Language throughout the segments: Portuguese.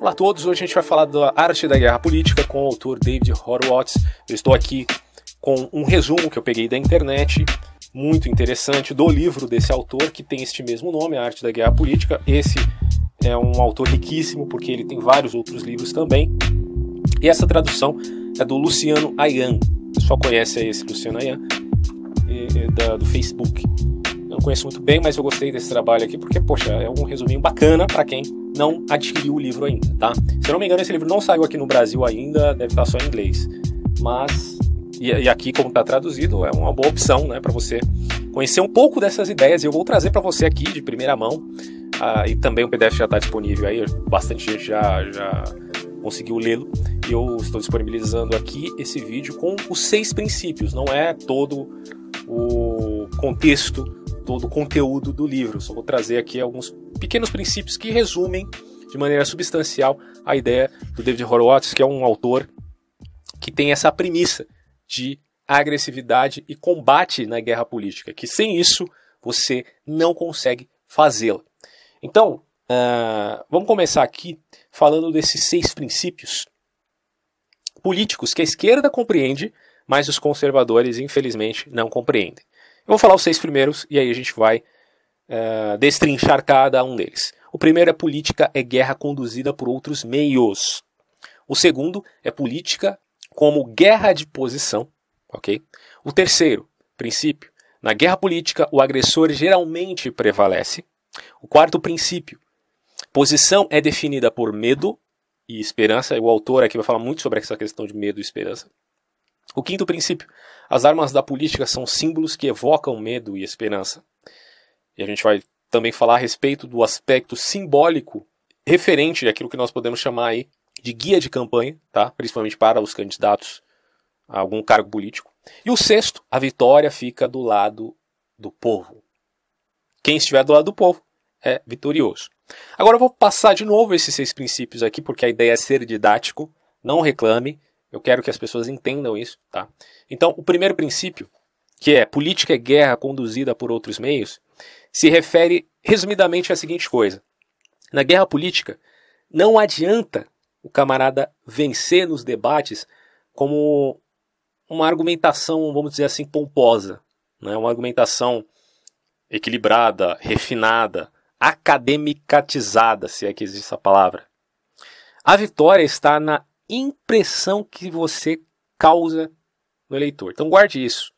Olá a todos, hoje a gente vai falar da arte da guerra política com o autor David Horowitz. Eu estou aqui com um resumo que eu peguei da internet, muito interessante, do livro desse autor que tem este mesmo nome, A Arte da Guerra Política. Esse é um autor riquíssimo porque ele tem vários outros livros também. E essa tradução é do Luciano Ayan. Pessoal conhece esse Luciano Ayan, do Facebook. Não conheço muito bem, mas eu gostei desse trabalho aqui porque, poxa, é um resuminho bacana para quem não adquiriu o livro ainda, tá? Se eu não me engano, esse livro não saiu aqui no Brasil ainda, deve estar só em inglês. Mas, e, e aqui, como está traduzido, é uma boa opção, né, para você conhecer um pouco dessas ideias. Eu vou trazer para você aqui de primeira mão. Ah, e também o PDF já está disponível aí, bastante gente já, já conseguiu lê-lo. Eu estou disponibilizando aqui esse vídeo com os seis princípios, não é todo o contexto, todo o conteúdo do livro. Só vou trazer aqui alguns pequenos princípios que resumem de maneira substancial a ideia do David Horowitz, que é um autor que tem essa premissa de agressividade e combate na guerra política, que sem isso você não consegue fazê-la. Então, uh, vamos começar aqui falando desses seis princípios políticos que a esquerda compreende, mas os conservadores, infelizmente, não compreendem. Eu vou falar os seis primeiros e aí a gente vai uh, destrinchar cada um deles. O primeiro é política é guerra conduzida por outros meios. O segundo é política como guerra de posição, ok? O terceiro princípio, na guerra política o agressor geralmente prevalece. O quarto princípio, posição é definida por medo e esperança. O autor aqui vai falar muito sobre essa questão de medo e esperança. O quinto princípio, as armas da política são símbolos que evocam medo e esperança. E a gente vai também falar a respeito do aspecto simbólico referente àquilo que nós podemos chamar aí de guia de campanha, tá? principalmente para os candidatos a algum cargo político. E o sexto, a vitória fica do lado do povo. Quem estiver do lado do povo é vitorioso. Agora eu vou passar de novo esses seis princípios aqui, porque a ideia é ser didático. Não reclame, eu quero que as pessoas entendam isso. Tá? Então, o primeiro princípio, que é política é guerra conduzida por outros meios, se refere resumidamente à seguinte coisa: na guerra política, não adianta o camarada vencer nos debates como uma argumentação, vamos dizer assim, pomposa, né? uma argumentação equilibrada, refinada, academicatizada, se é que existe essa palavra. A vitória está na impressão que você causa no eleitor. Então guarde isso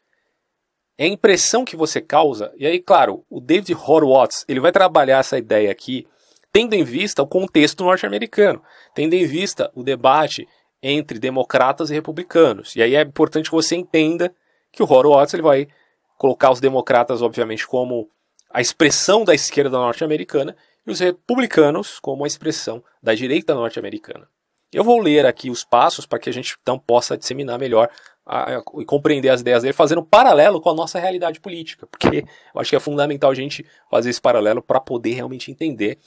é a impressão que você causa. E aí, claro, o David Horowitz ele vai trabalhar essa ideia aqui, tendo em vista o contexto norte-americano, tendo em vista o debate entre democratas e republicanos. E aí é importante que você entenda que o Horowitz ele vai colocar os democratas, obviamente, como a expressão da esquerda norte-americana e os republicanos como a expressão da direita norte-americana. Eu vou ler aqui os passos para que a gente então possa disseminar melhor e compreender as ideias dele, fazendo um paralelo com a nossa realidade política, porque eu acho que é fundamental a gente fazer esse paralelo para poder realmente entender,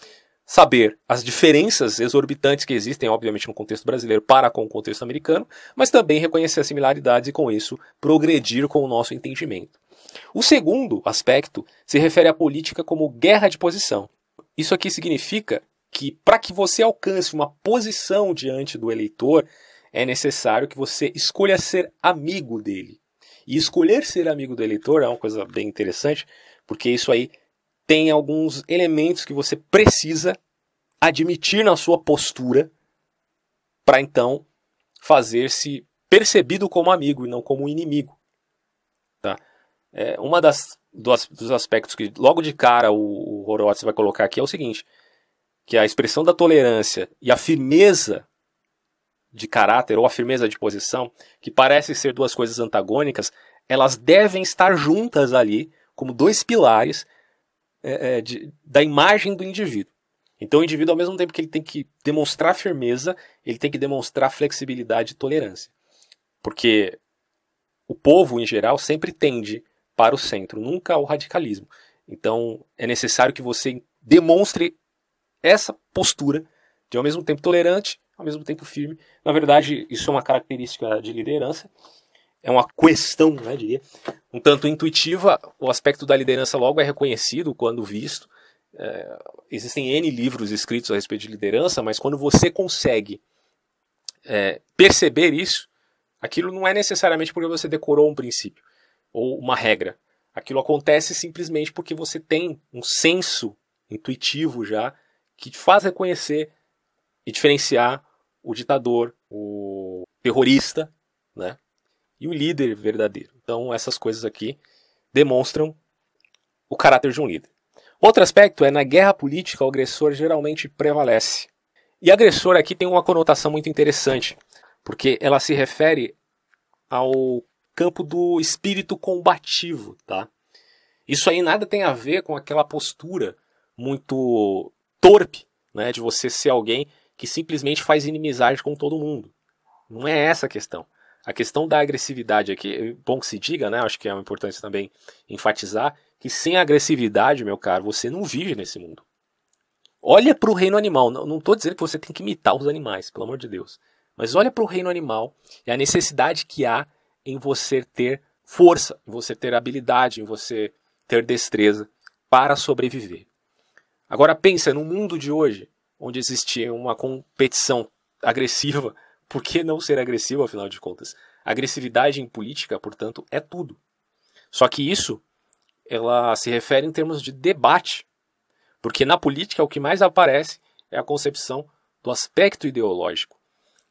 saber as diferenças exorbitantes que existem, obviamente, no contexto brasileiro para com o contexto americano, mas também reconhecer as similaridades e, com isso, progredir com o nosso entendimento. O segundo aspecto se refere à política como guerra de posição. Isso aqui significa que, para que você alcance uma posição diante do eleitor, é necessário que você escolha ser amigo dele. E escolher ser amigo do eleitor é uma coisa bem interessante, porque isso aí tem alguns elementos que você precisa admitir na sua postura para então fazer-se percebido como amigo e não como inimigo. É, uma das dos, dos, aspectos que logo de cara o, o Horowitz vai colocar aqui é o seguinte, que a expressão da tolerância e a firmeza de caráter ou a firmeza de posição, que parecem ser duas coisas antagônicas, elas devem estar juntas ali como dois pilares é, é, de, da imagem do indivíduo. Então o indivíduo, ao mesmo tempo que ele tem que demonstrar firmeza, ele tem que demonstrar flexibilidade e tolerância. Porque o povo, em geral, sempre tende para o centro, nunca ao radicalismo. Então é necessário que você demonstre essa postura de, ao mesmo tempo, tolerante ao mesmo tempo firme. Na verdade, isso é uma característica de liderança, é uma questão, né, diria, um tanto intuitiva. O aspecto da liderança logo é reconhecido quando visto, É, existem N livros escritos a respeito de liderança, mas quando você consegue é, perceber isso, aquilo não é necessariamente porque você decorou um princípio ou uma regra. Aquilo acontece simplesmente porque você tem um senso intuitivo já que te faz reconhecer e diferenciar o ditador, o terrorista, né? E o líder verdadeiro. Então essas coisas aqui demonstram o caráter de um líder. Outro aspecto é na guerra política o agressor geralmente prevalece. E agressor aqui tem uma conotação muito interessante, porque ela se refere ao campo do espírito combativo, tá? Isso aí nada tem a ver com aquela postura muito torpe, né, de você ser alguém que simplesmente faz inimizade com todo mundo. Não é essa a questão. A questão da agressividade aqui, é bom que se diga, né? Acho que é importante também enfatizar que sem agressividade, meu caro, você não vive nesse mundo. Olha para o reino animal. Não estou dizendo que você tem que imitar os animais, pelo amor de Deus. Mas olha para o reino animal e a necessidade que há em você ter força, em você ter habilidade, em você ter destreza para sobreviver. Agora pensa no mundo de hoje, onde existe uma competição agressiva, por que não ser agressivo afinal de contas? agressividade em política, portanto, é tudo. Só que isso ela se refere em termos de debate, porque na política o que mais aparece é a concepção do aspecto ideológico.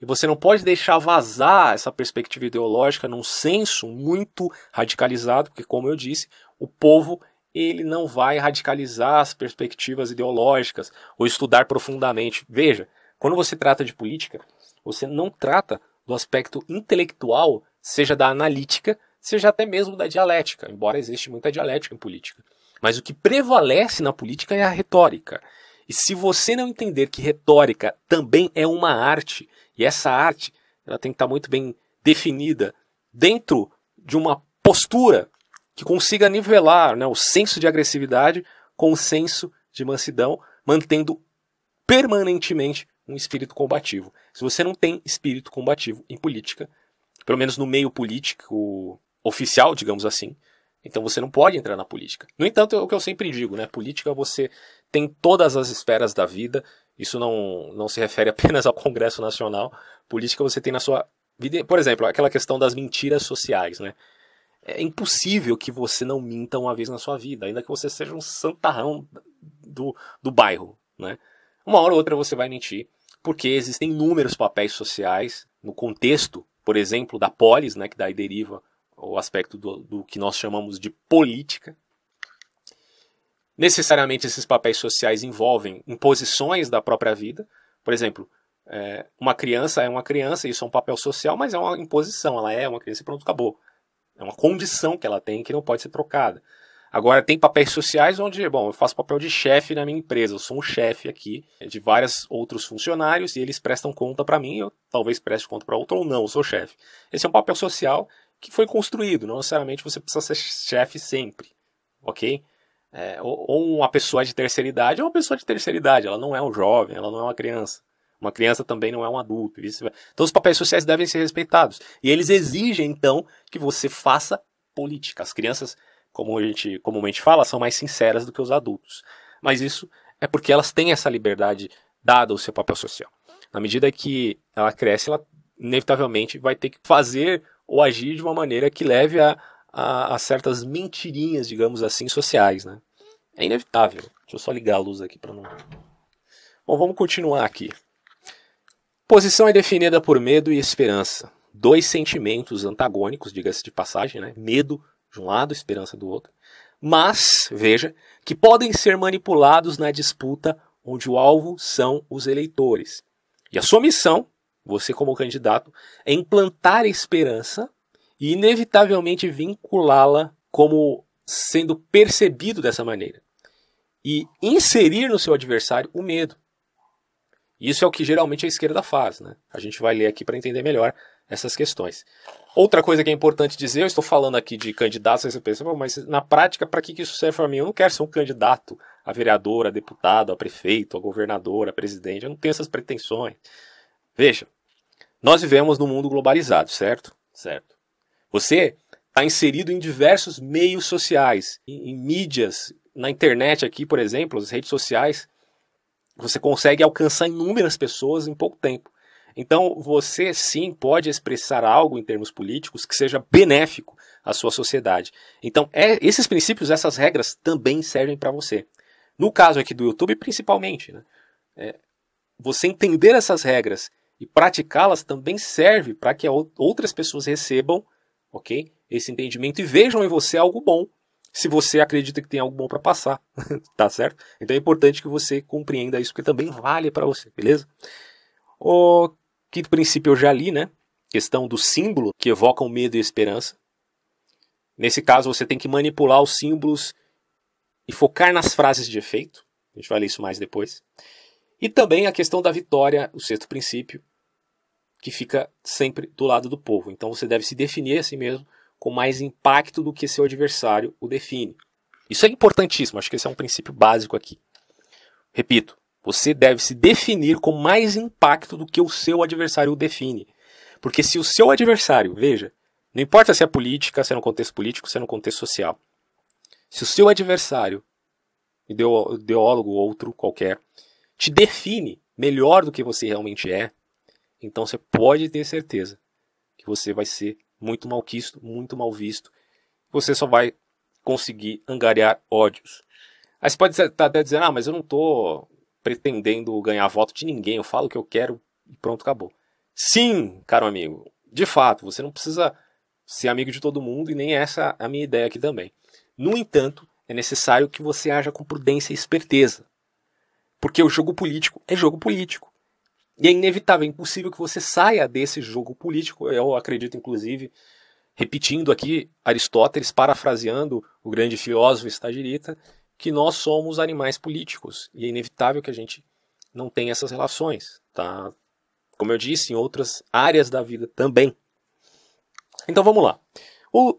E você não pode deixar vazar essa perspectiva ideológica num senso muito radicalizado, porque, como eu disse, o povo ele não vai radicalizar as perspectivas ideológicas ou estudar profundamente. Veja, quando você trata de política, você não trata do aspecto intelectual, seja da analítica, seja até mesmo da dialética, embora existe muita dialética em política. Mas o que prevalece na política é a retórica. E se você não entender que retórica também é uma arte, e essa arte ela tem que estar muito bem definida dentro de uma postura que consiga nivelar né, o senso de agressividade com o senso de mansidão, mantendo permanentemente um espírito combativo. Se você não tem espírito combativo em política, pelo menos no meio político oficial, digamos assim, então você não pode entrar na política. No entanto, é o que eu sempre digo, né? Política você tem todas as esferas da vida. Isso não, não se refere apenas ao Congresso Nacional. Política você tem na sua vida. Por exemplo, aquela questão das mentiras sociais, né? É impossível que você não minta uma vez na sua vida, ainda que você seja um santarrão do, do bairro, né? Uma hora ou outra você vai mentir, porque existem inúmeros papéis sociais no contexto, por exemplo, da polis, né, que daí deriva o aspecto do, do que nós chamamos de política. Necessariamente esses papéis sociais envolvem imposições da própria vida. Por exemplo, é, uma criança é uma criança, isso é um papel social, mas é uma imposição, ela é uma criança e pronto, acabou. É uma condição que ela tem que não pode ser trocada. Agora, tem papéis sociais onde, bom, eu faço papel de chefe na minha empresa, eu sou um chefe aqui de vários outros funcionários e eles prestam conta para mim, eu talvez preste conta para outro ou não, eu sou chefe. Esse é um papel social que foi construído, não necessariamente você precisa ser chefe sempre, ok? É, ou, ou uma pessoa de terceira idade é uma pessoa de terceira idade, ela não é um jovem, ela não é uma criança. Uma criança também não é um adulto. Então os papéis sociais devem ser respeitados. E eles exigem, então, que você faça política. As crianças, como a gente comumente fala, são mais sinceras do que os adultos. Mas isso é porque elas têm essa liberdade dada ao seu papel social. Na medida que ela cresce, ela inevitavelmente vai ter que fazer ou agir de uma maneira que leve a, a, a certas mentirinhas, digamos assim, sociais. Né? É inevitável. Deixa eu só ligar a luz aqui para não. Bom, vamos continuar aqui. Posição é definida por medo e esperança. Dois sentimentos antagônicos, diga-se de passagem, né? Medo de um lado, esperança do outro. Mas, veja, que podem ser manipulados na disputa onde o alvo são os eleitores. E a sua missão, você como candidato, é implantar a esperança e inevitavelmente vinculá-la como sendo percebido dessa maneira. E inserir no seu adversário o medo. Isso é o que geralmente a esquerda faz, né? A gente vai ler aqui para entender melhor essas questões. Outra coisa que é importante dizer, eu estou falando aqui de candidatos, você pensa, mas na prática, para que isso serve para mim? Eu não quero ser um candidato a vereador, a deputado, a prefeito, a governador, a presidente, eu não tenho essas pretensões. Veja, nós vivemos num mundo globalizado, certo? Certo. Você está inserido em diversos meios sociais, em, em mídias na internet aqui, por exemplo, as redes sociais, você consegue alcançar inúmeras pessoas em pouco tempo. Então, você sim pode expressar algo em termos políticos que seja benéfico à sua sociedade. Então, é, esses princípios, essas regras também servem para você. No caso aqui do YouTube, principalmente, né? É, você entender essas regras e praticá-las também serve para que outras pessoas recebam, ok, esse entendimento e vejam em você algo bom se você acredita que tem algo bom para passar, tá certo? Então é importante que você compreenda isso, porque também vale para você, beleza? O quinto princípio eu já li, né? Questão do símbolo que evocam medo e esperança. Nesse caso, você tem que manipular os símbolos e focar nas frases de efeito. A gente vai ler isso mais depois. E também a questão da vitória, o sexto princípio, que fica sempre do lado do povo. Então você deve se definir a si mesmo com mais impacto do que seu adversário o define. Isso é importantíssimo, acho que esse é um princípio básico aqui. Repito, você deve se definir com mais impacto do que o seu adversário o define. Porque se o seu adversário, veja, não importa se é política, se é no contexto político, se é no contexto social. Se o seu adversário, ideólogo ou outro qualquer, te define melhor do que você realmente é, então você pode ter certeza que você vai ser muito mal quisto, muito mal visto. Você só vai conseguir angariar ódios. Aí você pode estar até dizendo, ah, mas eu não estou pretendendo ganhar voto de ninguém, eu falo o que eu quero e pronto, acabou. Sim, caro amigo, de fato, você não precisa ser amigo de todo mundo e nem essa é a minha ideia aqui também. No entanto, é necessário que você haja com prudência e esperteza. Porque o jogo político é jogo político. E é inevitável, é impossível que você saia desse jogo político. Eu acredito, inclusive, repetindo aqui Aristóteles, parafraseando o grande filósofo estagirita, que nós somos animais políticos. E é inevitável que a gente não tenha essas relações. Tá? Como eu disse, em outras áreas da vida também. Então vamos lá. O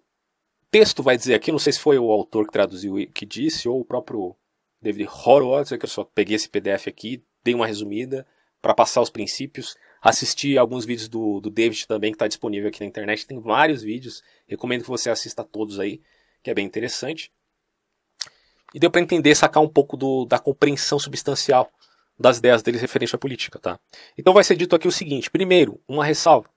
texto vai dizer aqui, não sei se foi o autor que traduziu que disse, ou o próprio David Horowitz, que eu só peguei esse PDF aqui, dei uma resumida para passar os princípios. Assisti alguns vídeos do, do David também, que está disponível aqui na internet. Tem vários vídeos. Recomendo que você assista todos aí, que é bem interessante. E deu para entender, sacar um pouco do, da compreensão substancial das ideias deles referente à política. Tá? Então vai ser dito aqui o seguinte: primeiro, uma ressalva.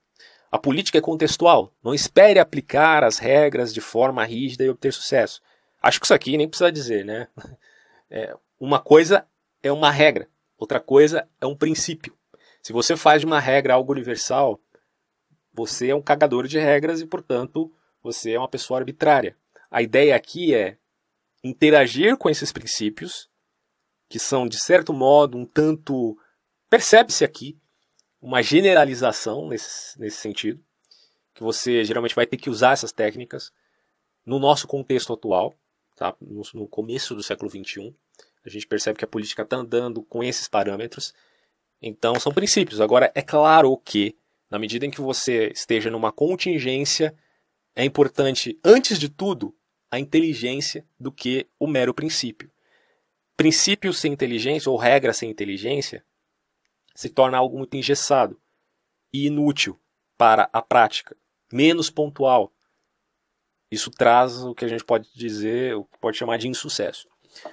A política é contextual. Não espere aplicar as regras de forma rígida e obter sucesso. Acho que isso aqui nem precisa dizer, né? É, uma coisa é uma regra, Outra coisa é um princípio. Se você faz de uma regra algo universal, você é um cagador de regras e, portanto, você é uma pessoa arbitrária. A ideia aqui é interagir com esses princípios, que são, de certo modo, um tanto. Percebe-se aqui uma generalização nesse, nesse sentido, que você geralmente vai ter que usar essas técnicas no nosso contexto atual, tá? no, no começo do século XXI. A gente percebe que a política está andando com esses parâmetros. Então, são princípios. Agora, é claro que, na medida em que você esteja numa contingência, é importante, antes de tudo, a inteligência do que o mero princípio. Princípio sem inteligência, ou regra sem inteligência, se torna algo muito engessado e inútil para a prática, menos pontual. Isso traz o que a gente pode dizer, o que pode chamar de insucesso.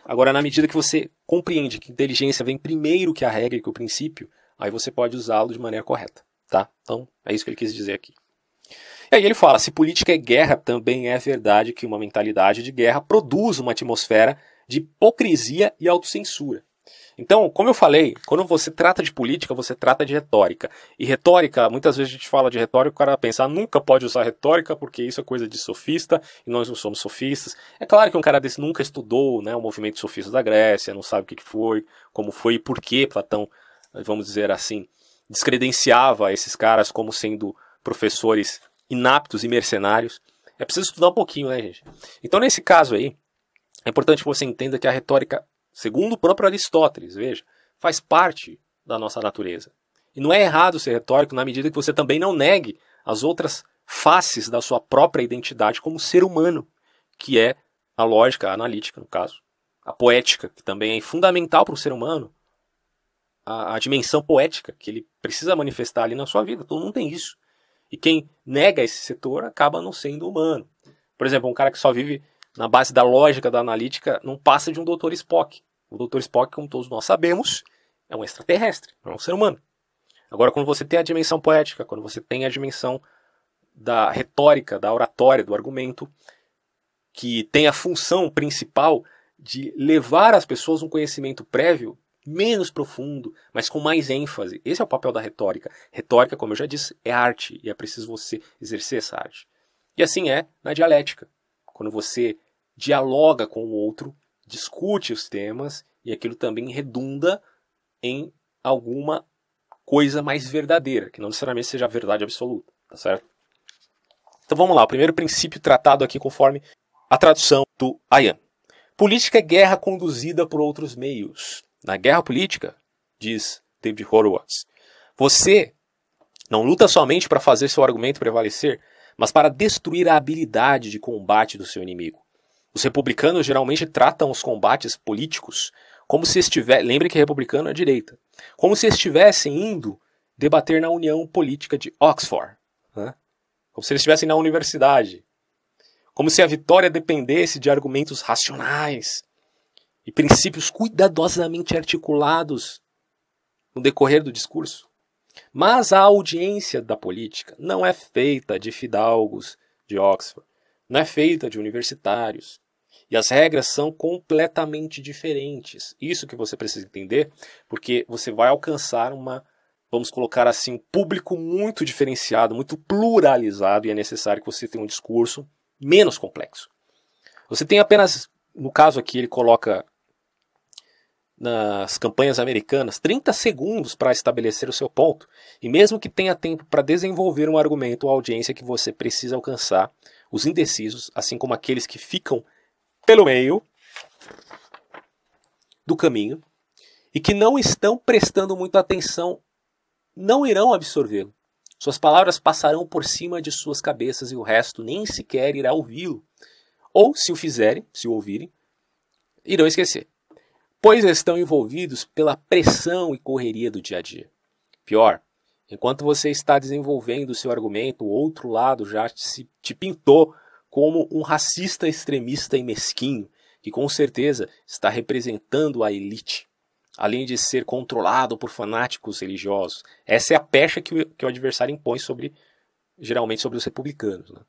Agora, na medida que você compreende que inteligência vem primeiro que a regra e que o princípio, aí você pode usá-lo de maneira correta, tá? Então, é isso que ele quis dizer aqui. E aí ele fala: se política é guerra, também é verdade que uma mentalidade de guerra produz uma atmosfera de hipocrisia e autocensura. Então, como eu falei, quando você trata de política, você trata de retórica. E retórica, muitas vezes a gente fala de retórica, o cara pensa, ah, nunca pode usar retórica porque isso é coisa de sofista e nós não somos sofistas. É claro que um cara desse nunca estudou né, o movimento sofista da Grécia, não sabe o que foi, como foi e por que Platão, vamos dizer assim, descredenciava esses caras como sendo professores inaptos e mercenários. É preciso estudar um pouquinho, né, gente? Então, nesse caso aí, é importante que você entenda que a retórica Segundo o próprio Aristóteles, veja, faz parte da nossa natureza. E não é errado ser retórico na medida que você também não negue as outras faces da sua própria identidade como ser humano, que é a lógica a analítica, no caso, a poética, que também é fundamental para o ser humano, a, a, dimensão poética que ele precisa manifestar ali na sua vida. Todo mundo tem isso. E quem nega esse setor acaba não sendo humano. Por exemplo, um cara que só vive na base da lógica da analítica, não passa de um Dr. Spock. O Dr. Spock, como todos nós sabemos, é um extraterrestre, não é um ser humano. Agora, quando você tem a dimensão poética, quando você tem a dimensão da retórica, da oratória, do argumento, que tem a função principal de levar às pessoas um conhecimento prévio menos profundo, mas com mais ênfase. Esse é o papel da retórica. Retórica, como eu já disse, é arte e é preciso você exercer essa arte. E assim é na dialética. Quando você dialoga com o outro, discute os temas e aquilo também redunda em alguma coisa mais verdadeira, que não necessariamente seja a verdade absoluta, tá certo? Então vamos lá, o primeiro princípio tratado aqui conforme a tradução do Ayan. Política é guerra conduzida por outros meios. Na guerra política, diz David Horowitz, você não luta somente para fazer seu argumento prevalecer, mas para destruir a habilidade de combate do seu inimigo. Os republicanos geralmente tratam os combates políticos como se estivessem. Lembre que republicano é a direita. Como se estivessem indo debater na União Política de Oxford. Né? Como se eles estivessem na universidade. Como se a vitória dependesse de argumentos racionais, e princípios cuidadosamente articulados no decorrer do discurso. Mas a audiência da política não é feita de fidalgos de Oxford, não é feita de universitários. E as regras são completamente diferentes. Isso que você precisa entender, porque você vai alcançar uma, vamos colocar assim, um público muito diferenciado, muito pluralizado, e é necessário que você tenha um discurso menos complexo. Você tem apenas, no caso aqui, ele coloca nas campanhas americanas 30 segundos para estabelecer o seu ponto, e mesmo que tenha tempo para desenvolver um argumento ou audiência que você precisa alcançar, os indecisos, assim como aqueles que ficam pelo meio do caminho e que não estão prestando muita atenção, não irão absorvê-lo. Suas palavras passarão por cima de suas cabeças e o resto nem sequer irá ouvi-lo. Ou, se o fizerem, se o ouvirem, irão esquecer pois estão envolvidos pela pressão e correria do dia a dia. Pior, enquanto você está desenvolvendo o seu argumento, o outro lado já te, te pintou como um racista extremista e mesquinho, que com certeza está representando a elite, além de ser controlado por fanáticos religiosos. Essa é a pecha que o, que o adversário impõe sobre, geralmente sobre os republicanos. Né?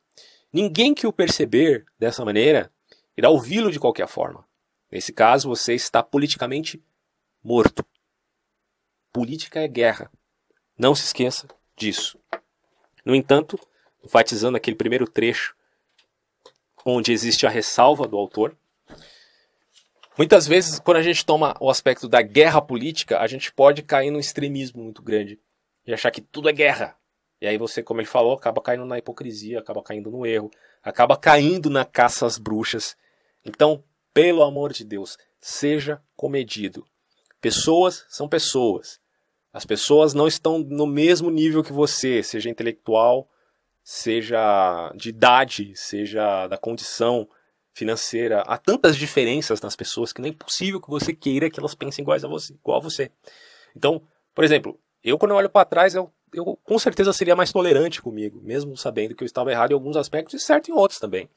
Ninguém que o perceber dessa maneira irá ouvi-lo de qualquer forma. Nesse caso, você está politicamente morto. Política é guerra. Não se esqueça disso. No entanto, enfatizando aquele primeiro trecho onde existe a ressalva do autor, muitas vezes, quando a gente toma o aspecto da guerra política, a gente pode cair num extremismo muito grande e achar que tudo é guerra. E aí você, como ele falou, acaba caindo na hipocrisia, acaba caindo no erro, acaba caindo na caça às bruxas. Então, pelo amor de Deus, seja comedido. Pessoas são pessoas. As pessoas não estão no mesmo nível que você, seja intelectual, seja de idade, seja da condição financeira. Há tantas diferenças nas pessoas que nem é possível que você queira que elas pensem iguais a você, igual a você. Então, por exemplo, eu quando eu olho para trás, eu, eu com certeza seria mais tolerante comigo, mesmo sabendo que eu estava errado em alguns aspectos e certo em outros também.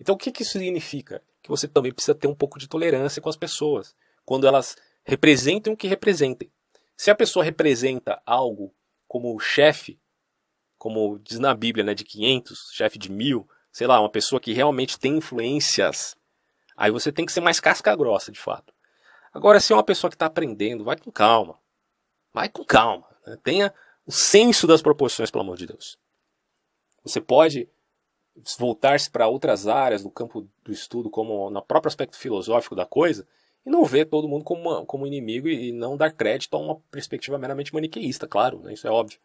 Então, o que, que isso significa? Que você também precisa ter um pouco de tolerância com as pessoas, quando elas representem o que representem. Se a pessoa representa algo como chefe, como diz na Bíblia, né, de 500, chefe de mil, sei lá, uma pessoa que realmente tem influências, aí você tem que ser mais casca grossa, de fato. Agora, se é uma pessoa que está aprendendo, vai com calma. Vai com calma. Né? Tenha o senso das proporções, pelo amor de Deus. Você pode voltar-se para outras áreas do campo do estudo, como no próprio aspecto filosófico da coisa, e não ver todo mundo como, uma, como inimigo e não dar crédito a uma perspectiva meramente maniqueísta, claro, né, isso é óbvio.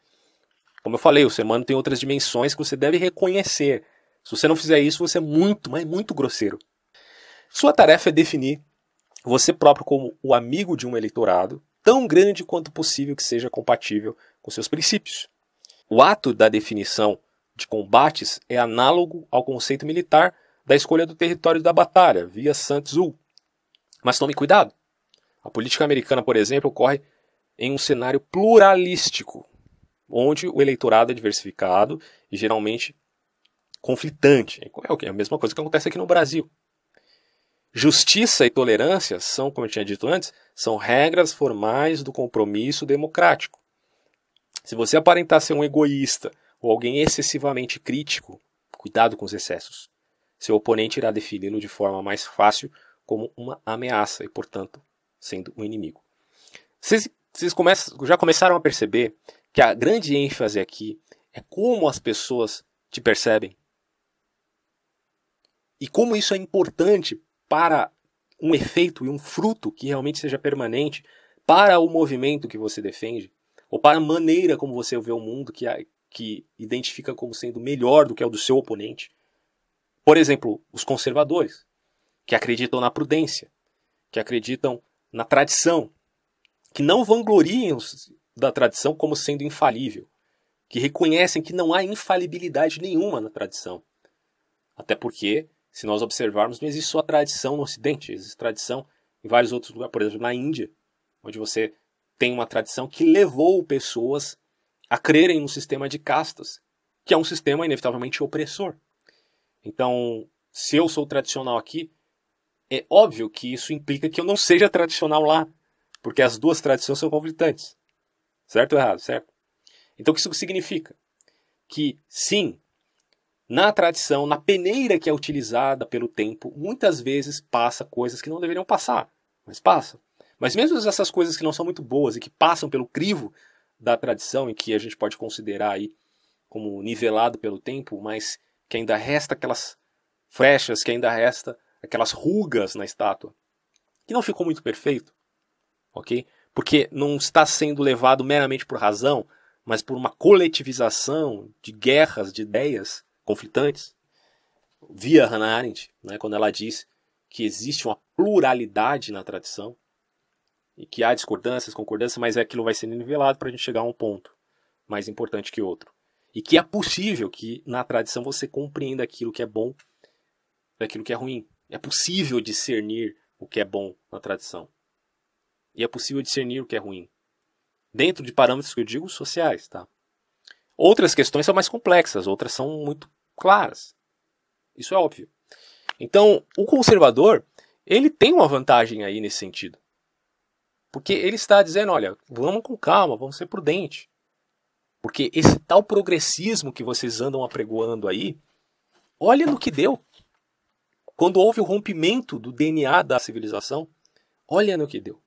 Como eu falei, o ser humano tem outras dimensões que você deve reconhecer. Se você não fizer isso, você é muito, mas muito grosseiro. Sua tarefa é definir você próprio como o amigo de um eleitorado, tão grande quanto possível que seja compatível com seus princípios. O ato da definição de combates é análogo ao conceito militar da escolha do território da batalha, via Santzul. Mas tome cuidado. A política americana, por exemplo, ocorre em um cenário pluralístico, onde o eleitorado é diversificado e geralmente conflitante. É a mesma coisa que acontece aqui no Brasil. Justiça e tolerância são, como eu tinha dito antes, são regras formais do compromisso democrático. Se você aparentar ser um egoísta ou alguém excessivamente crítico, cuidado com os excessos. Seu oponente irá defini-lo de forma mais fácil como uma ameaça e, portanto, sendo um inimigo. Vocês, vocês começam, já começaram a perceber que a grande ênfase aqui é como as pessoas te percebem. E como isso é importante para um efeito e um fruto que realmente seja permanente para o movimento que você defende, ou para a maneira como você vê o mundo que, que identifica como sendo melhor do que o do seu oponente. Por exemplo, os conservadores, que acreditam na prudência, que acreditam na tradição, que não vangloriam da tradição como sendo infalível, que reconhecem que não há infalibilidade nenhuma na tradição. Até porque, se nós observarmos, não existe só tradição no Ocidente, existe tradição em vários outros lugares, por exemplo, na Índia, onde você tem uma tradição que levou pessoas a crerem no sistema de castas, que é um sistema inevitavelmente opressor. Então, se eu sou tradicional aqui, é óbvio que isso implica que eu não seja tradicional lá, porque as duas tradições são conflitantes. Certo ou errado? Certo? Então, o que isso significa? Que, sim, na tradição, na peneira que é utilizada pelo tempo, muitas vezes passa coisas que não deveriam passar, mas passa. Mas mesmo essas coisas que não são muito boas e que passam pelo crivo da tradição e que a gente pode considerar aí como nivelado pelo tempo, mas que ainda resta aquelas frechas, que ainda resta aquelas rugas na estátua, que não ficou muito perfeito, ok? Porque não está sendo levado meramente por razão, mas por uma coletivização de guerras de ideias conflitantes. Via Hannah Arendt, né, quando ela diz que existe uma pluralidade na tradição, e que há discordâncias, concordâncias, mas aquilo vai sendo nivelado para a gente chegar a um ponto mais importante que outro. E que é possível que na tradição você compreenda aquilo que é bom daquilo que é ruim. É possível discernir o que é bom na tradição. E é possível discernir o que é ruim. Dentro de parâmetros que eu digo sociais, tá? Outras questões são mais complexas, outras são muito claras. Isso é óbvio. Então, o conservador, ele tem uma vantagem aí nesse sentido. Porque ele está dizendo, olha, vamos com calma, vamos ser prudentes. Porque esse tal progressismo que vocês andam apregoando aí, olha no que deu. Quando houve o rompimento do DNA da civilização, olha no que deu.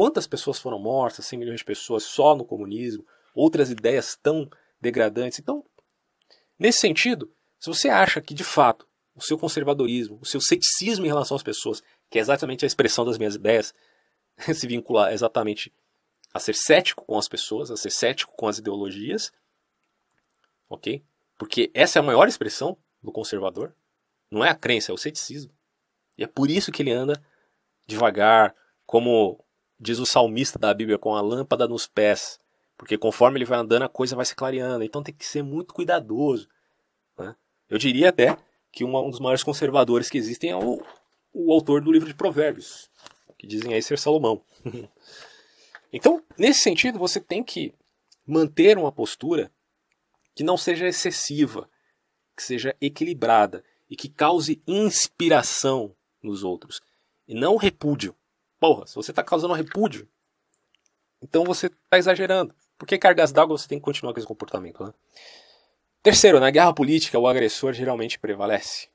Quantas pessoas foram mortas, 100 milhões de pessoas só no comunismo, outras ideias tão degradantes. Então, nesse sentido, se você acha que de fato o seu conservadorismo, o seu ceticismo em relação às pessoas, que é exatamente a expressão das minhas ideias, se vincular exatamente a ser cético com as pessoas, a ser cético com as ideologias, ok? Porque essa é a maior expressão do conservador. Não é a crença, é o ceticismo. E é por isso que ele anda devagar, como diz o salmista da Bíblia, com a lâmpada nos pés. Porque conforme ele vai andando, a coisa vai se clareando. Então tem que ser muito cuidadoso. Né? Eu diria até que um dos maiores conservadores que existem é o, o autor do livro de Provérbios, que dizem aí ser Salomão. então, nesse sentido, você tem que manter uma postura que não seja excessiva, que seja equilibrada e que cause inspiração nos outros e não repúdio. Porra, se você está causando repúdio, então você está exagerando. Por que cargas d'água você tem que continuar com esse comportamento? Né? Terceiro, na guerra política, o agressor geralmente prevalece.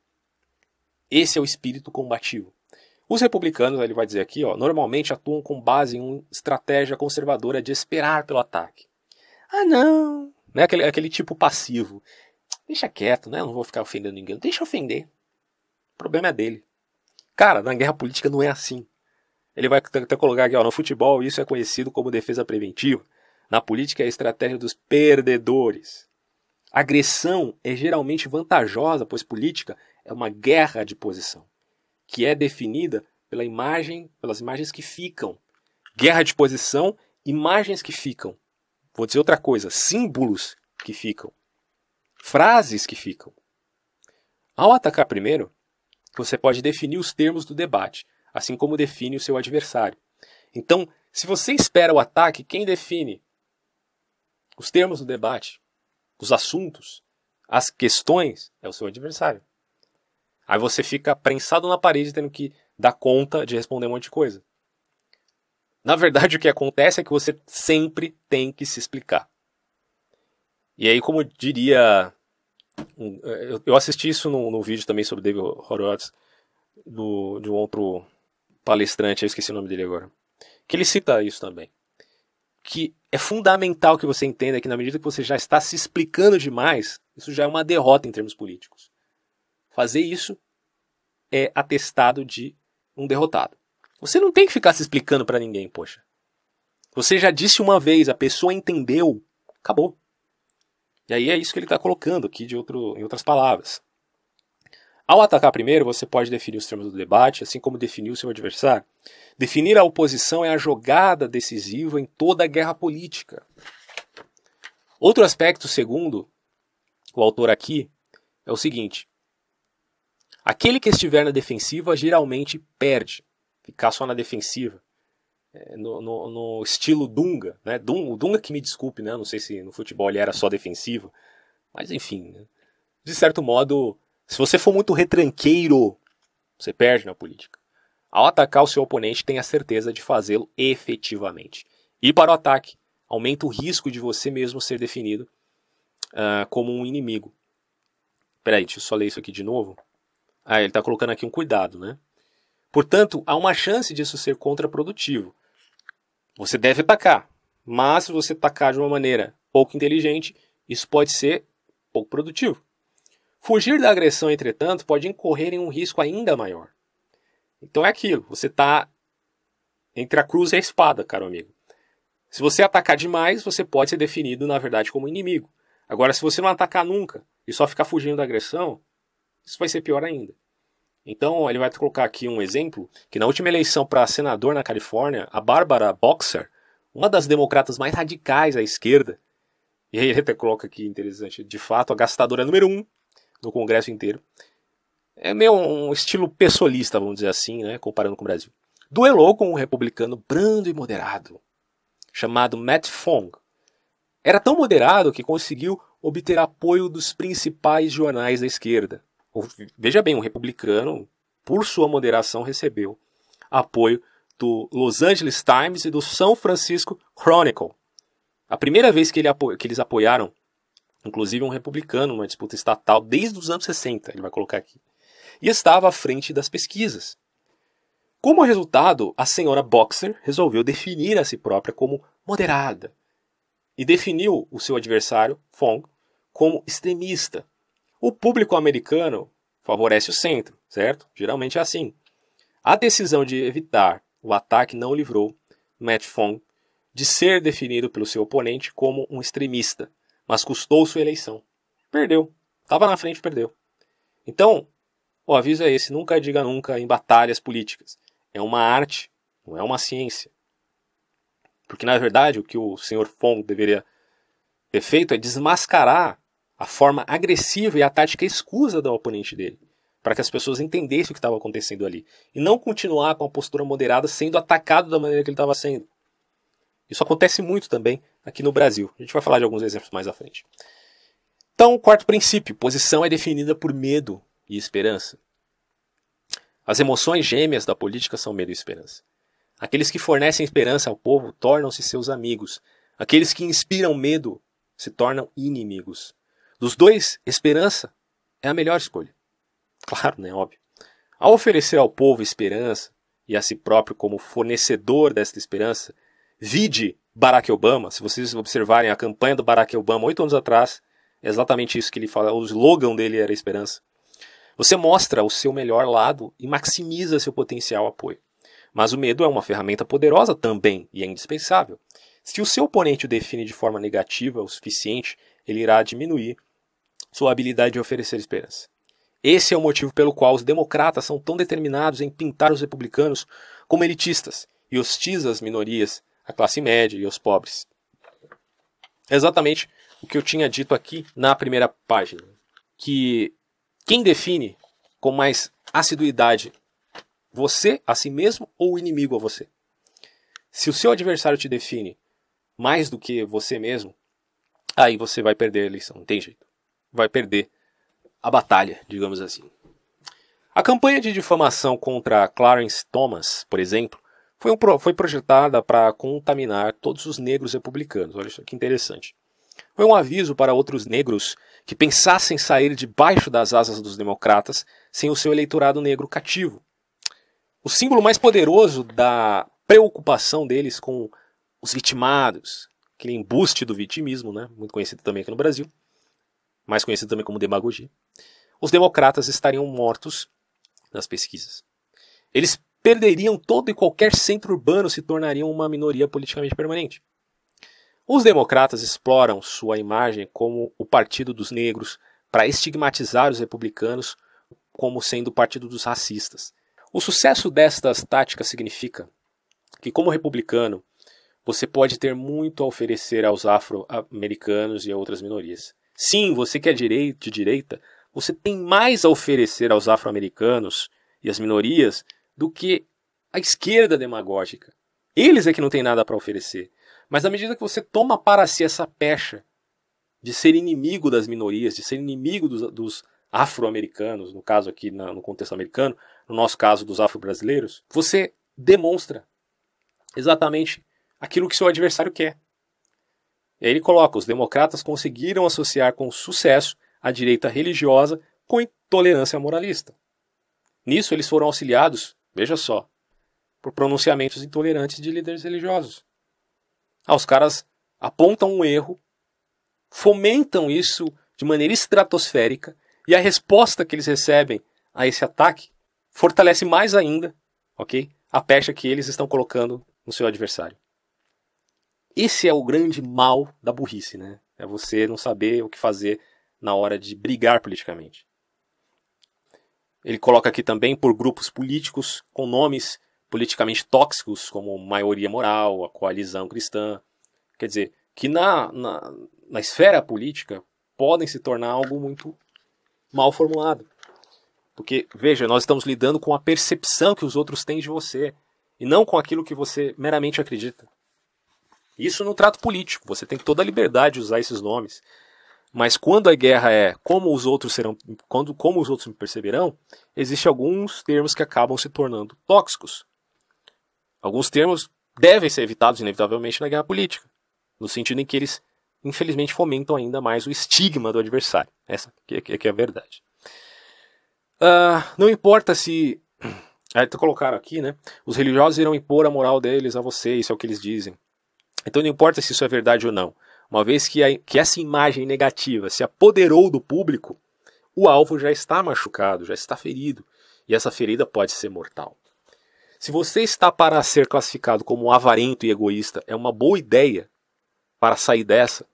Esse é o espírito combativo. Os republicanos, ele vai dizer aqui, ó, normalmente atuam com base em uma estratégia conservadora de esperar pelo ataque. Ah, não. Né? Aquele, aquele tipo passivo. Deixa quieto, né? Não vou ficar ofendendo ninguém. Deixa ofender. O problema é dele. Cara, na guerra política não é assim. Ele vai até colocar aqui, ó, no futebol isso é conhecido como defesa preventiva. Na política é a estratégia dos perdedores. agressão é geralmente vantajosa, pois política é uma guerra de posição que é definida pela imagem, pelas imagens que ficam. Guerra de posição, imagens que ficam. Vou dizer outra coisa, símbolos que ficam. Frases que ficam. Ao atacar primeiro, você pode definir os termos do debate, assim como define o seu adversário. Então, se você espera o ataque, quem define os termos do debate, os assuntos, as questões, é o seu adversário. Aí você fica prensado na parede tendo que dar conta de responder um monte de coisa. Na verdade, o que acontece é que você sempre tem que se explicar. E aí, como diria. Eu assisti isso no vídeo também sobre David Horowitz, do, de um outro palestrante, eu esqueci o nome dele agora. Que ele cita isso também. Que é fundamental que você entenda que na medida que você já está se explicando demais, isso já é uma derrota em termos políticos. Fazer isso é atestado de um derrotado. Você não tem que ficar se explicando para ninguém, poxa. Você já disse uma vez, a pessoa entendeu, acabou. E aí é isso que ele está colocando aqui de outro, em outras palavras. Ao atacar primeiro, você pode definir os termos do debate, assim como definir o seu adversário. Definir a oposição é a jogada decisiva em toda a guerra política. Outro aspecto, segundo o autor aqui, é o seguinte: aquele que estiver na defensiva geralmente perde. Ficar só na defensiva. É, no, no, no, estilo Dunga, né? Dunga, o Dunga que me desculpe, né? Não sei se no futebol ele era só defensivo, mas enfim, né? de certo modo se você for muito retranqueiro, você perde na política. Ao atacar o seu oponente, tenha certeza de fazê-lo efetivamente. Ir para o ataque aumenta o risco de você mesmo ser definido uh, como um inimigo. Peraí, deixa eu só ler isso aqui de novo. Ah, ele está colocando aqui um cuidado, né? Portanto, há uma chance disso ser contraprodutivo. Você deve atacar, mas se você atacar de uma maneira pouco inteligente, isso pode ser pouco produtivo. Fugir da agressão, entretanto, pode incorrer em um risco ainda maior. Então é aquilo, você está entre a cruz e a espada, caro amigo. Se você atacar demais, você pode ser definido, na verdade, como inimigo. Agora, se você não atacar nunca e só ficar fugindo da agressão, isso vai ser pior ainda. Então, ele vai colocar aqui um exemplo, que na última eleição para senador na Califórnia, a Bárbara Boxer, uma das democratas mais radicais à esquerda, e aí ele até coloca aqui interessante, de fato, a gastadora número um no Congresso inteiro. É meio um estilo pessoalista, vamos dizer assim, né, comparando com o Brasil. Duelou com um republicano brando e moderado, chamado Matt Fong. Era tão moderado que conseguiu obter apoio dos principais jornais da esquerda. Veja bem, um republicano, por sua moderação, recebeu apoio do Los Angeles Times e do São Francisco Chronicle. A primeira vez que, ele que eles apoiaram inclusive um republicano numa disputa estatal desde os anos 60, ele vai colocar aqui, e estava à frente das pesquisas. Como resultado, a senhora Boxer resolveu definir a si própria como moderada e definiu o seu adversário, Fong, como extremista. O público americano favorece o centro, certo? Geralmente é assim. A decisão de evitar o ataque não livrou Matt Fong de ser definido pelo seu oponente como um extremista mas custou sua eleição. Perdeu. Estava na frente, perdeu. Então, o aviso é esse: nunca diga nunca em batalhas políticas. É uma arte, não é uma ciência. Porque, na verdade, o que o senhor Fong deveria ter feito é desmascarar a forma agressiva e a tática escusa do oponente dele, para que as pessoas entendessem o que estava acontecendo ali, e não continuar com a postura moderada sendo atacado da maneira que ele estava sendo. Isso acontece muito também aqui no Brasil. A gente vai falar de alguns exemplos mais à frente. Então, quarto princípio: posição é definida por medo e esperança. As emoções gêmeas da política são medo e esperança. Aqueles que fornecem esperança ao povo tornam-se seus amigos. Aqueles que inspiram medo se tornam inimigos. Dos dois, esperança é a melhor escolha. Claro, né? Óbvio. Ao oferecer ao povo esperança e a si próprio como fornecedor desta esperança, Vide Barack Obama, se vocês observarem a campanha do Barack Obama oito anos atrás, é exatamente isso que ele fala, o slogan dele era esperança. Você mostra o seu melhor lado e maximiza seu potencial apoio. Mas o medo é uma ferramenta poderosa também e é indispensável. Se o seu oponente o define de forma negativa o suficiente, ele irá diminuir sua habilidade de oferecer esperança. Esse é o motivo pelo qual os democratas são tão determinados em pintar os republicanos como elitistas e hostis às minorias a classe média e os pobres. É exatamente o que eu tinha dito aqui na primeira página, que quem define com mais assiduidade você a si mesmo ou o inimigo a você. Se o seu adversário te define mais do que você mesmo, aí você vai perder a eleição, não tem jeito. Vai perder a batalha, digamos assim. A campanha de difamação contra Clarence Thomas, por exemplo, foi, um, foi projetada para contaminar todos os negros republicanos. Olha isso que interessante. Foi um aviso para outros negros que pensassem sair debaixo das asas dos democratas sem o seu eleitorado negro cativo. O símbolo mais poderoso da preocupação deles com os vitimados, aquele embuste do vitimismo, né, muito conhecido também aqui no Brasil, mais conhecido também como demagogia, os democratas estariam mortos nas pesquisas. Eles perderiam todo e qualquer centro urbano, se tornariam uma minoria politicamente permanente. Os democratas exploram sua imagem como o partido dos negros para estigmatizar os republicanos como sendo o partido dos racistas. O sucesso destas táticas significa que, como republicano, você pode ter muito a oferecer aos afro-americanos e a outras minorias. Sim, você que é de direita, você tem mais a oferecer aos afro-americanos e às minorias do que a esquerda demagógica. Eles é que não tem nada para oferecer. Mas na medida que você toma para si essa pecha de ser inimigo das minorias, de ser inimigo dos, dos afro-americanos, no caso aqui na, no contexto americano, no nosso caso dos afro-brasileiros, você demonstra exatamente aquilo que seu adversário quer. E aí ele coloca: os democratas conseguiram associar com sucesso a direita religiosa com intolerância moralista. Nisso eles foram auxiliados, veja só, por pronunciamentos intolerantes de líderes religiosos. Ah, os caras apontam um erro, fomentam isso de maneira estratosférica, e a resposta que eles recebem a esse ataque fortalece mais ainda, ok? A pecha que eles estão colocando no seu adversário. Esse é o grande mal da burrice, né? É você não saber o que fazer na hora de brigar politicamente. Ele coloca aqui também por grupos políticos com nomes politicamente tóxicos, como maioria moral, a coalizão cristã. Quer dizer, que na, na, na esfera política podem se tornar algo muito mal formulado. Porque, veja, nós estamos lidando com a percepção que os outros têm de você, e não com aquilo que você meramente acredita. Isso no trato político, você tem toda a liberdade de usar esses nomes. Mas quando a guerra é como os outros serão, quando como os outros me perceberão, existem alguns termos que acabam se tornando tóxicos. Alguns termos devem ser evitados, inevitavelmente, na guerra política, no sentido em que eles, infelizmente, fomentam ainda mais o estigma do adversário. Essa que, é a verdade. Uh, não importa se. Aí colocaram aqui, né? Os religiosos irão impor a moral deles a você, isso é o que eles dizem. Então não importa se isso é verdade ou não. Uma vez que, a, que essa imagem negativa se apoderou do público, o alvo já está machucado, já está ferido. E essa ferida pode ser mortal. Se você está para ser classificado como avarento e egoísta, é uma boa ideia para sair dessa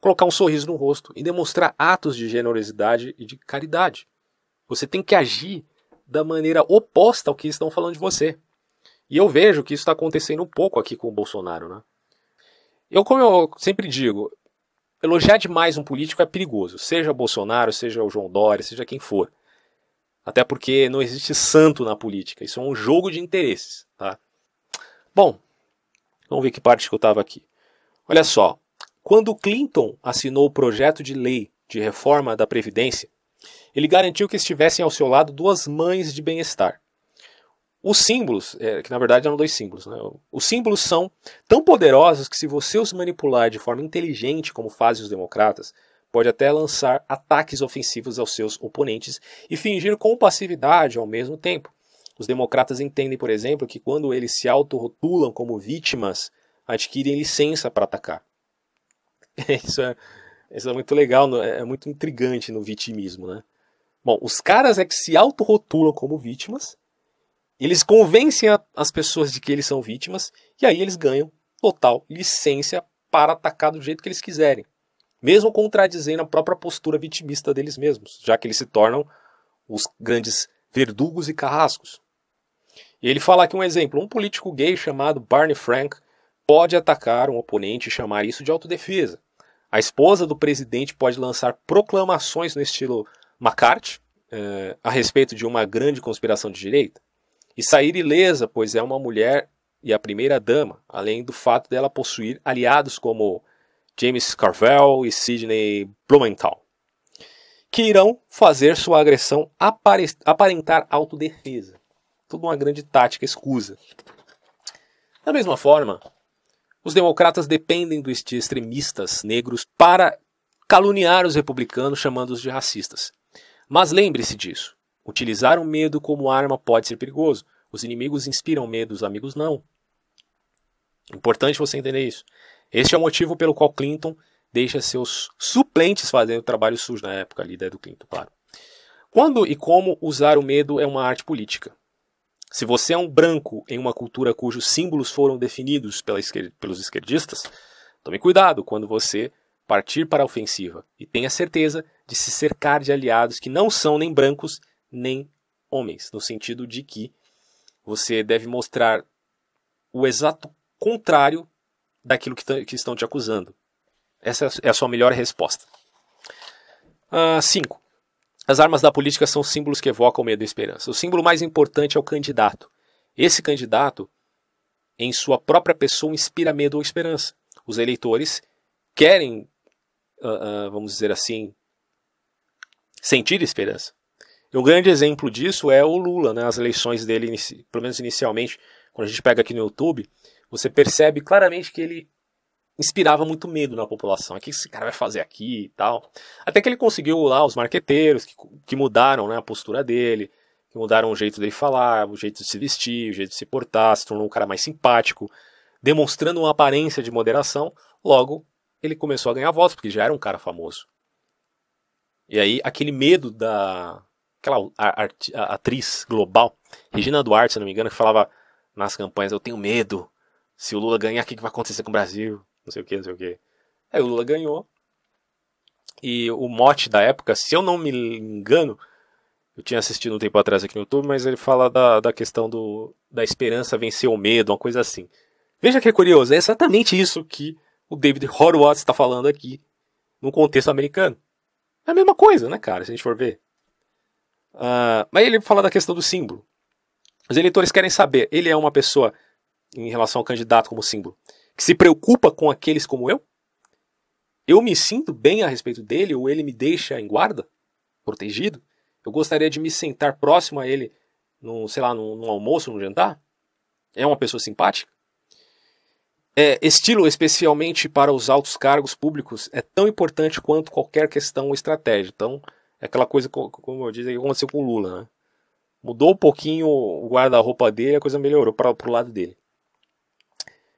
colocar um sorriso no rosto e demonstrar atos de generosidade e de caridade. Você tem que agir da maneira oposta ao que estão falando de você. E eu vejo que isso está acontecendo um pouco aqui com o Bolsonaro, né? Eu, como eu sempre digo, elogiar demais um político é perigoso, seja Bolsonaro, seja o João Dória, seja quem for. Até porque não existe santo na política. Isso é um jogo de interesses. Tá? Bom, vamos ver que parte que eu estava aqui. Olha só. Quando Clinton assinou o projeto de lei de reforma da Previdência, ele garantiu que estivessem ao seu lado duas mães de bem-estar. Os símbolos, é, que na verdade eram dois símbolos, né? os símbolos são tão poderosos que se você os manipular de forma inteligente, como fazem os democratas, pode até lançar ataques ofensivos aos seus oponentes e fingir compassividade ao mesmo tempo. Os democratas entendem, por exemplo, que quando eles se autorrotulam como vítimas, adquirem licença para atacar. Isso é, isso é muito legal, é muito intrigante no vitimismo, né? Bom, os caras é que se autorrotulam como vítimas, eles convencem a, as pessoas de que eles são vítimas, e aí eles ganham total licença para atacar do jeito que eles quiserem mesmo contradizendo a própria postura vitimista deles mesmos, já que eles se tornam os grandes verdugos e carrascos. E ele fala aqui um exemplo: um político gay chamado Barney Frank pode atacar um oponente e chamar isso de autodefesa. A esposa do presidente pode lançar proclamações no estilo McCarthy eh, a respeito de uma grande conspiração de direita e sair ilesa, pois é uma mulher e a primeira dama, além do fato dela possuir aliados como James Carvell e Sidney Blumenthal. que irão fazer sua agressão aparentar autodefesa. Tudo uma grande tática escusa. Da mesma forma, os democratas dependem de extremistas negros para caluniar os republicanos, chamando-os de racistas. Mas lembre-se disso: utilizar o medo como arma pode ser perigoso. Os inimigos inspiram medo, os amigos não. Importante você entender isso. Este é o motivo pelo qual Clinton deixa seus suplentes fazendo trabalho sujo na época ali do Clinton, claro. Quando e como usar o medo é uma arte política. Se você é um branco em uma cultura cujos símbolos foram definidos pelos esquerdistas, tome cuidado quando você partir para a ofensiva e tenha certeza de se cercar de aliados que não são nem brancos nem homens, no sentido de que você deve mostrar o exato contrário daquilo que, que estão te acusando. Essa é a sua melhor resposta. 5. Uh, as armas da política são símbolos que evocam medo e esperança. O símbolo mais importante é o candidato. Esse candidato, em sua própria pessoa, inspira medo ou esperança. Os eleitores querem, uh, uh, vamos dizer assim, sentir esperança. Um grande exemplo disso é o Lula, né? as eleições dele, pelo menos inicialmente, quando a gente pega aqui no YouTube, você percebe claramente que ele inspirava muito medo na população. O que esse cara vai fazer aqui e tal. Até que ele conseguiu lá os marqueteiros que, que mudaram né, a postura dele, que mudaram o jeito dele falar, o jeito de se vestir, o jeito de se portar, se tornou um cara mais simpático, demonstrando uma aparência de moderação. Logo, ele começou a ganhar votos, porque já era um cara famoso. E aí, aquele medo da. Aquela atriz global, Regina Duarte, se não me engano, que falava nas campanhas: Eu tenho medo. Se o Lula ganhar, o que vai acontecer com o Brasil? não sei o que, não sei o que. Aí o Lula ganhou. E o mote da época, se eu não me engano, eu tinha assistido um tempo atrás aqui no YouTube, mas ele fala da, da questão do, da esperança vencer o medo, uma coisa assim. Veja que é curioso, é exatamente isso que o David Horowitz está falando aqui, no contexto americano. É a mesma coisa, né, cara, se a gente for ver. Uh, mas ele fala da questão do símbolo. Os eleitores querem saber, ele é uma pessoa, em relação ao candidato como símbolo, que se preocupa com aqueles como eu? Eu me sinto bem a respeito dele ou ele me deixa em guarda, protegido? Eu gostaria de me sentar próximo a ele, num, sei lá, num, num almoço, num jantar? É uma pessoa simpática? É, estilo, especialmente para os altos cargos públicos, é tão importante quanto qualquer questão ou estratégia. Então, é aquela coisa, como eu disse, que aconteceu com o Lula. Né? Mudou um pouquinho o guarda-roupa dele, a coisa melhorou para o lado dele.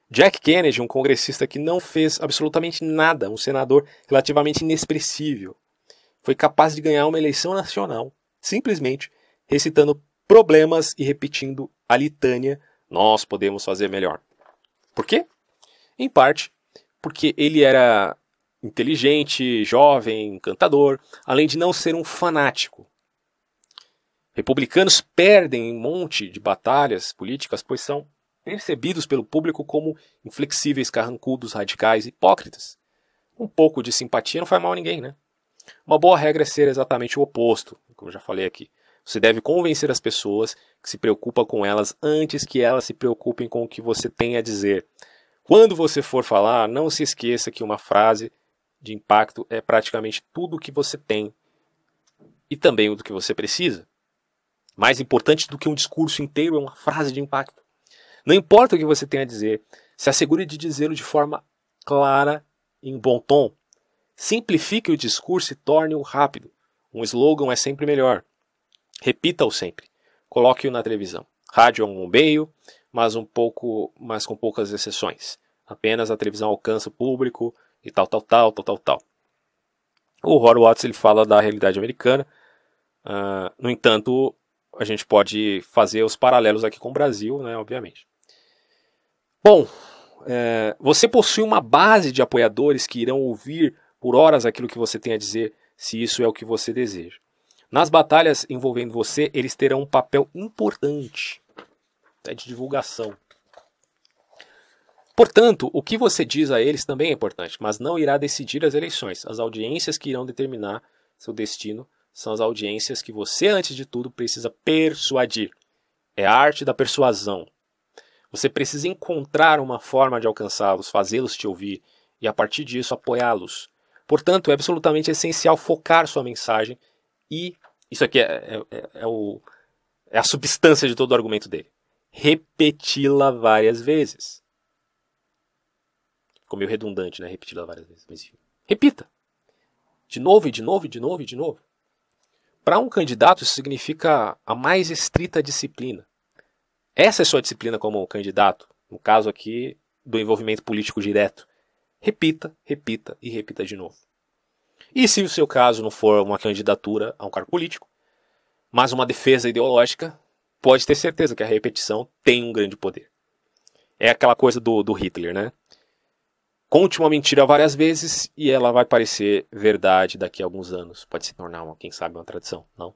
Jack Kennedy, um congressista que não fez absolutamente nada, um senador relativamente inexpressível, foi capaz de ganhar uma eleição nacional, simplesmente recitando problemas e repetindo a litânia: nós podemos fazer melhor. Por quê? Em parte, porque ele era inteligente, jovem, encantador, além de não ser um fanático. Republicanos perdem um monte de batalhas políticas, pois são percebidos pelo público como inflexíveis, carrancudos, radicais, hipócritas. Um pouco de simpatia não faz mal a ninguém, né? Uma boa regra é ser exatamente o oposto, como eu já falei aqui. Você deve convencer as pessoas que se preocupa com elas antes que elas se preocupem com o que você tem a dizer. Quando você for falar, não se esqueça que uma frase de impacto é praticamente tudo o que você tem e também o que você precisa. Mais importante do que um discurso inteiro é uma frase de impacto. Não importa o que você tenha a dizer, se assegure de dizê-lo de forma clara e em bom tom. Simplifique o discurso e torne-o rápido. Um slogan é sempre melhor. Repita-o sempre. Coloque-o na televisão. Rádio é um meio, mas um pouco, mas com poucas exceções. Apenas a televisão alcança o público e tal, tal, tal, tal, tal, tal. O Horowitz ele fala da realidade americana. Uh, no entanto, a gente pode fazer os paralelos aqui com o Brasil, né, obviamente. Bom, é, você possui uma base de apoiadores que irão ouvir por horas aquilo que você tem a dizer, se isso é o que você deseja. Nas batalhas envolvendo você, eles terão um papel importante é de divulgação. Portanto, o que você diz a eles também é importante, mas não irá decidir as eleições. As audiências que irão determinar seu destino são as audiências que você, antes de tudo, precisa persuadir. É a arte da persuasão. Você precisa encontrar uma forma de alcançá-los, fazê-los te ouvir e a partir disso apoiá-los. Portanto, é absolutamente essencial focar sua mensagem e isso aqui é, é, é, é o, é a substância de todo o argumento dele. Repeti-la várias vezes. Ficou meio redundante, né? Repeti-la várias vezes. Mas enfim. Repita. De novo, e de novo, e de novo, e de novo. Para um candidato, isso significa a mais estrita disciplina. Essa é sua disciplina como candidato, no caso aqui do envolvimento político direto. Repita, repita e repita de novo. E se o seu caso não for uma candidatura a um cargo político, mas uma defesa ideológica, pode ter certeza que a repetição tem um grande poder. É aquela coisa do, do Hitler, né? Conte uma mentira várias vezes e ela vai parecer verdade daqui a alguns anos. Pode se tornar, uma, quem sabe, uma tradição, não?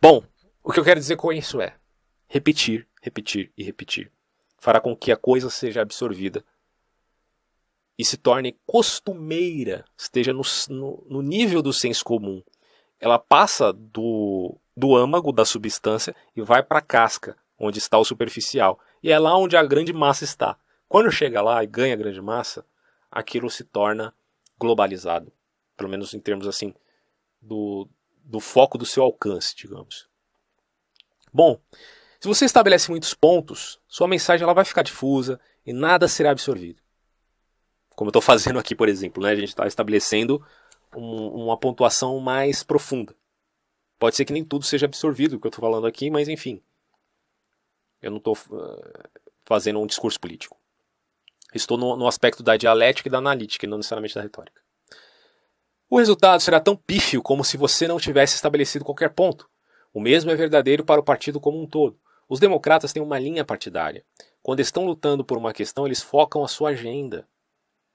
Bom, o que eu quero dizer com isso é repetir, repetir e repetir. Fará com que a coisa seja absorvida e se torne costumeira, esteja no, no, no nível do senso comum. Ela passa do, do âmago da substância e vai para a casca, onde está o superficial. E é lá onde a grande massa está. Quando chega lá e ganha grande massa, aquilo se torna globalizado. Pelo menos em termos assim do, do foco do seu alcance, digamos. Bom, se você estabelece muitos pontos, sua mensagem ela vai ficar difusa e nada será absorvido. Como eu estou fazendo aqui, por exemplo, né? a gente está estabelecendo um, uma pontuação mais profunda. Pode ser que nem tudo seja absorvido o que eu estou falando aqui, mas enfim. Eu não estou uh, fazendo um discurso político. Estou no, no aspecto da dialética e da analítica, e não necessariamente da retórica. O resultado será tão pífio como se você não tivesse estabelecido qualquer ponto. O mesmo é verdadeiro para o partido como um todo. Os democratas têm uma linha partidária. Quando estão lutando por uma questão, eles focam a sua agenda.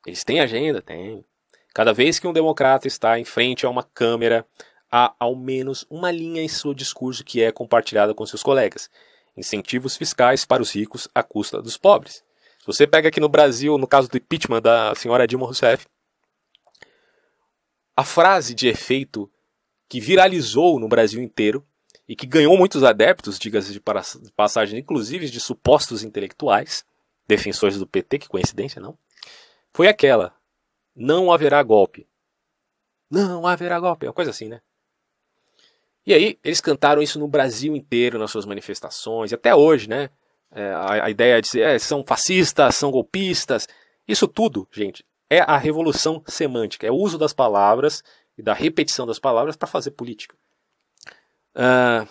Eles têm agenda? Tem. Cada vez que um democrata está em frente a uma câmera, há ao menos uma linha em seu discurso que é compartilhada com seus colegas. Incentivos fiscais para os ricos à custa dos pobres. Você pega aqui no Brasil, no caso do impeachment da senhora Dilma Rousseff, a frase de efeito que viralizou no Brasil inteiro e que ganhou muitos adeptos, diga-se de passagem, inclusive de supostos intelectuais, defensores do PT, que coincidência, não? Foi aquela: não haverá golpe. Não haverá golpe, é uma coisa assim, né? E aí, eles cantaram isso no Brasil inteiro, nas suas manifestações, e até hoje, né? É, a, a, ideia de é, são fascistas, são golpistas. Isso tudo, gente, é a revolução semântica, é o uso das palavras e da repetição das palavras para fazer política. Uh,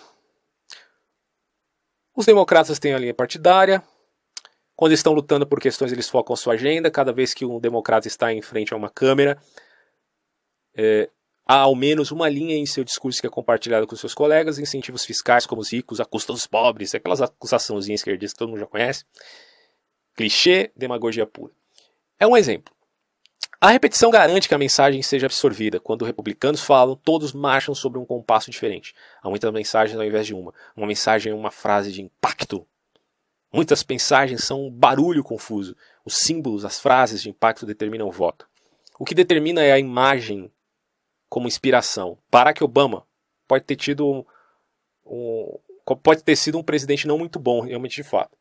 os democratas têm a linha partidária. Quando estão lutando por questões, eles focam sua agenda. Cada vez que um democrata está em frente a uma câmera, é, há ao menos uma linha em seu discurso que é compartilhada com seus colegas, incentivos fiscais como os ricos, a custa dos pobres, aquelas acusaçãozinhas esquerdistas que todo mundo já conhece. Clichê, demagogia pura. É um exemplo. A repetição garante que a mensagem seja absorvida. Quando republicanos falam, todos marcham sobre um compasso diferente. Há muitas mensagens ao invés de uma. Uma mensagem é uma frase de impacto. Muitas mensagens são um barulho confuso. Os símbolos, as frases de impacto determinam o voto. O que determina é a imagem como inspiração. Barack Obama pode ter tido um, um, pode ter sido um presidente não muito bom, realmente de fato.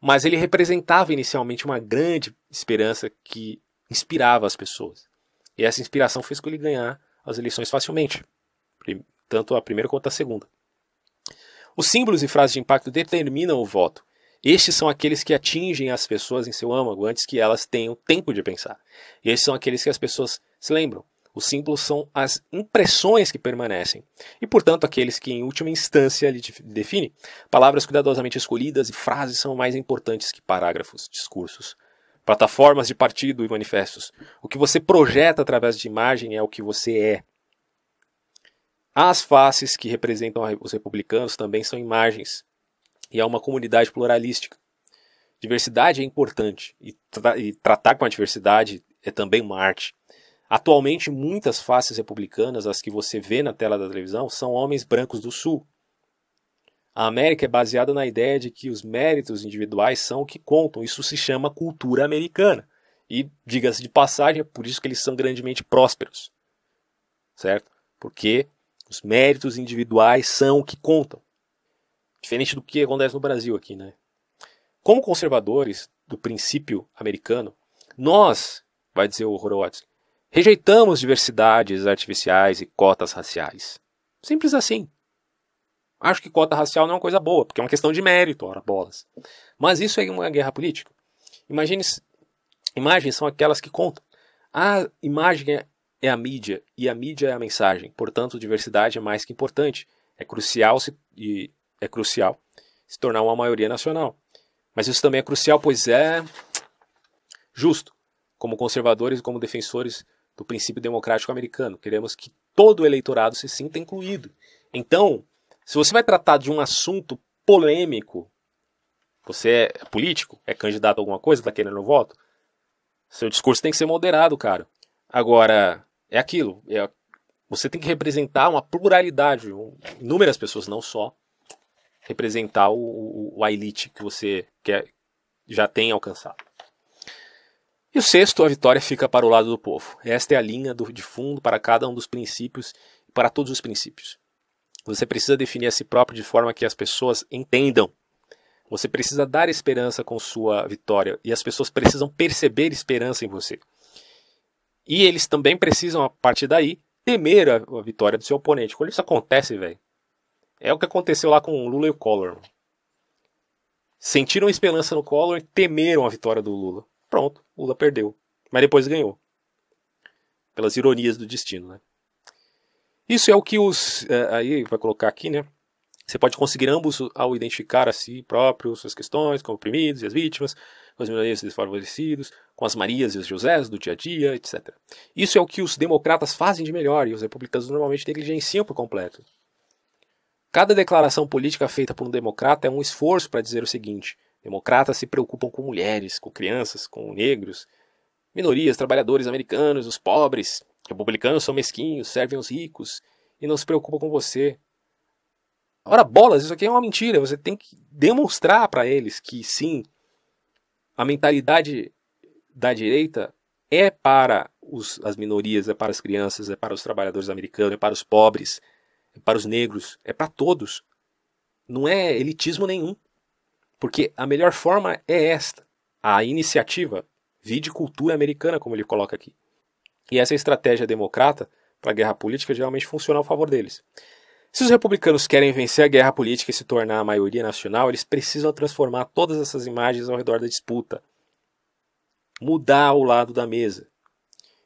Mas ele representava inicialmente uma grande esperança que inspirava as pessoas. E essa inspiração fez com ele ganhar as eleições facilmente, tanto a primeira quanto a segunda. Os símbolos e frases de impacto determinam o voto. Estes são aqueles que atingem as pessoas em seu âmago antes que elas tenham tempo de pensar. E estes são aqueles que as pessoas se lembram. Os símbolos são as impressões que permanecem, e portanto aqueles que em última instância lhe definem. Palavras cuidadosamente escolhidas e frases são mais importantes que parágrafos, discursos, plataformas de partido e manifestos. O que você projeta através de imagem é o que você é. As faces que representam os republicanos também são imagens, e há uma comunidade pluralística. Diversidade é importante, e, tra e tratar com a diversidade é também uma arte. Atualmente, muitas faces republicanas, as que você vê na tela da televisão, são homens brancos do Sul. A América é baseada na ideia de que os méritos individuais são o que contam. Isso se chama cultura americana. E, diga-se de passagem, é por isso que eles são grandemente prósperos. Certo? Porque os méritos individuais são o que contam. Diferente do que acontece no Brasil aqui, né? Como conservadores do princípio americano, nós, vai dizer o Horowitz, Rejeitamos diversidades artificiais e cotas raciais. Simples assim. Acho que cota racial não é uma coisa boa, porque é uma questão de mérito, ora bolas. Mas isso é uma guerra política. Imagine, imagens são aquelas que contam. A imagem é, é a mídia e a mídia é a mensagem. Portanto, diversidade é mais que importante. É crucial se, e é crucial se tornar uma maioria nacional. Mas isso também é crucial, pois é justo. Como conservadores e como defensores do princípio democrático americano, queremos que todo o eleitorado se sinta incluído. Então, se você vai tratar de um assunto polêmico, você é político, é candidato a alguma coisa, está querendo voto, seu discurso tem que ser moderado, cara. Agora, é aquilo, é, você tem que representar uma pluralidade, inúmeras pessoas, não só representar o, o, a elite que você quer, já tem alcançado. E o sexto, a vitória fica para o lado do povo. Esta é a linha do, de fundo para cada um dos princípios, para todos os princípios. Você precisa definir a si próprio de forma que as pessoas entendam. Você precisa dar esperança com sua vitória e as pessoas precisam perceber esperança em você. E eles também precisam, a partir daí, temer a, a vitória do seu oponente. Quando isso acontece, velho, é o que aconteceu lá com o Lula e o Collor. Sentiram esperança no Collor e temeram a vitória do Lula. Pronto, Lula perdeu. Mas depois ganhou. Pelas ironias do destino, né? Isso é o que os. É, aí vai colocar aqui, né? Você pode conseguir ambos ao identificar a si próprio suas questões, com oprimidos e as vítimas, com as minorias desfavorecidos, com as Marias e os Josés do dia a dia, etc. Isso é o que os democratas fazem de melhor e os republicanos normalmente negligenciam por completo. Cada declaração política feita por um democrata é um esforço para dizer o seguinte: democratas se preocupam com mulheres, com crianças, com negros, minorias, trabalhadores americanos, os pobres, Republicanos são mesquinhos, servem os ricos e não se preocupam com você. Ora, bolas, isso aqui é uma mentira. Você tem que demonstrar para eles que sim, a mentalidade da direita é para os, as minorias, é para as crianças, é para os trabalhadores americanos, é para os pobres, é para os negros, é para todos. Não é elitismo nenhum. Porque a melhor forma é esta: a iniciativa, vide cultura americana, como ele coloca aqui. E essa estratégia democrata para a guerra política geralmente funciona ao favor deles. Se os republicanos querem vencer a guerra política e se tornar a maioria nacional, eles precisam transformar todas essas imagens ao redor da disputa. Mudar o lado da mesa.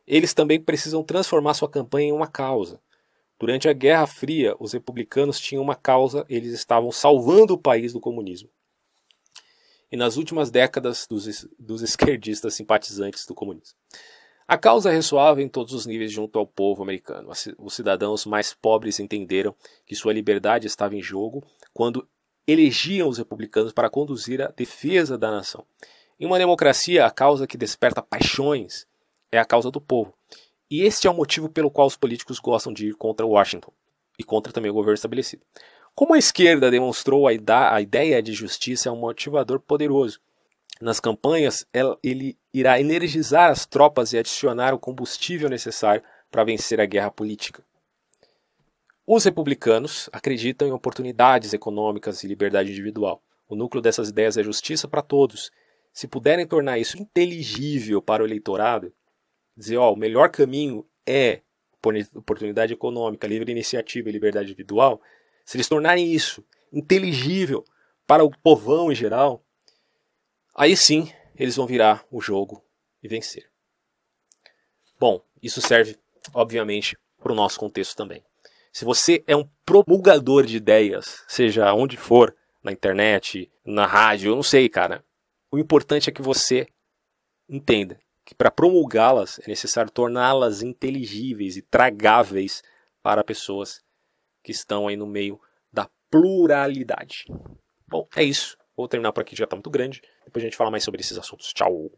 Eles também precisam transformar sua campanha em uma causa. Durante a Guerra Fria, os republicanos tinham uma causa, eles estavam salvando o país do comunismo. E nas últimas décadas, dos, dos esquerdistas simpatizantes do comunismo. A causa ressoava em todos os níveis junto ao povo americano. Os cidadãos mais pobres entenderam que sua liberdade estava em jogo quando elegiam os republicanos para conduzir a defesa da nação. Em uma democracia, a causa que desperta paixões é a causa do povo. E este é o motivo pelo qual os políticos gostam de ir contra Washington e contra também o governo estabelecido. Como a esquerda demonstrou, a, ideia de justiça é um motivador poderoso nas campanhas, ele irá energizar as tropas e adicionar o combustível necessário para vencer a guerra política. Os republicanos acreditam em oportunidades econômicas e liberdade individual. O núcleo dessas ideias é justiça para todos. Se puderem tornar isso inteligível para o eleitorado, dizer, ó, o melhor caminho é oportunidade econômica, livre iniciativa e liberdade individual, se eles tornarem isso inteligível para o povão em geral, Aí sim, eles vão virar o jogo e vencer. Bom, isso serve, obviamente, para o nosso contexto também. Se você é um promulgador de ideias, seja onde for, na internet, na rádio, eu não sei, cara. O importante é que você entenda que para promulgá-las é necessário torná-las inteligíveis e tragáveis para pessoas que estão aí no meio da pluralidade. Bom, é isso. Vou terminar por aqui, já está muito grande. Depois a gente fala mais sobre esses assuntos. Tchau!